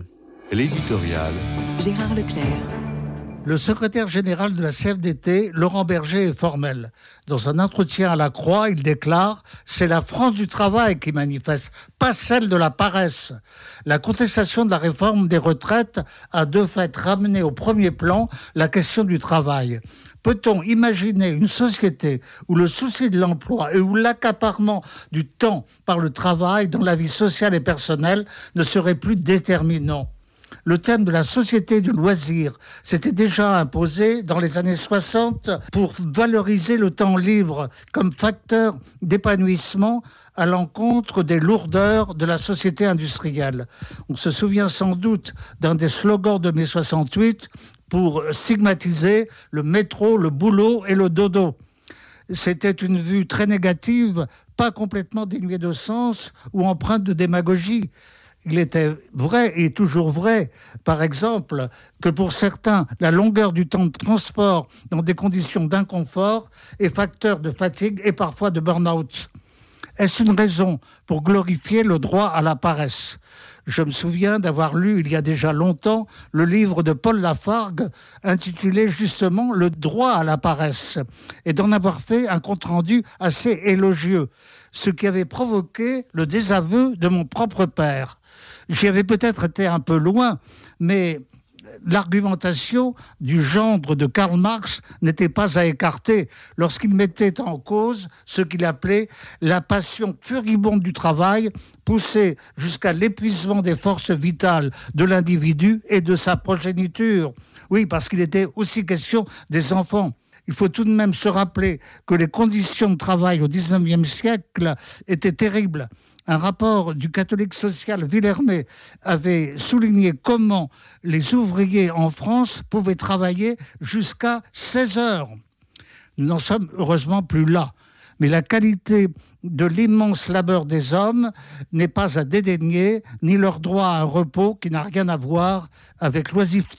suite. L'éditorial. Gérard Leclerc. Le secrétaire général de la CFDT, Laurent Berger, est formel. Dans un entretien à la Croix, il déclare C'est la France du travail qui manifeste, pas celle de la paresse. La contestation de la réforme des retraites a de fait ramené au premier plan la question du travail. Peut-on imaginer une société où le souci de l'emploi et où l'accaparement du temps par le travail dans la vie sociale et personnelle ne serait plus déterminant? Le thème de la société du loisir s'était déjà imposé dans les années 60 pour valoriser le temps libre comme facteur d'épanouissement à l'encontre des lourdeurs de la société industrielle. On se souvient sans doute d'un des slogans de mai 68 pour stigmatiser le métro, le boulot et le dodo. C'était une vue très négative, pas complètement dénuée de sens ou empreinte de démagogie il était vrai et toujours vrai, par exemple, que pour certains, la longueur du temps de transport dans des conditions d'inconfort est facteur de fatigue et parfois de burn-out. Est-ce une raison pour glorifier le droit à la paresse? Je me souviens d'avoir lu il y a déjà longtemps le livre de Paul Lafargue intitulé justement Le droit à la paresse et d'en avoir fait un compte-rendu assez élogieux, ce qui avait provoqué le désaveu de mon propre père. J'y avais peut-être été un peu loin, mais l'argumentation du gendre de Karl Marx n'était pas à écarter lorsqu'il mettait en cause ce qu'il appelait la passion furibonde du travail, poussée jusqu'à l'épuisement des forces vitales de l'individu et de sa progéniture. Oui, parce qu'il était aussi question des enfants. Il faut tout de même se rappeler que les conditions de travail au XIXe siècle étaient terribles un rapport du catholique social Villermé avait souligné comment les ouvriers en France pouvaient travailler jusqu'à 16 heures. Nous n'en sommes heureusement plus là. Mais la qualité de l'immense labeur des hommes n'est pas à dédaigner, ni leur droit à un repos qui n'a rien à voir avec l'oisiveté.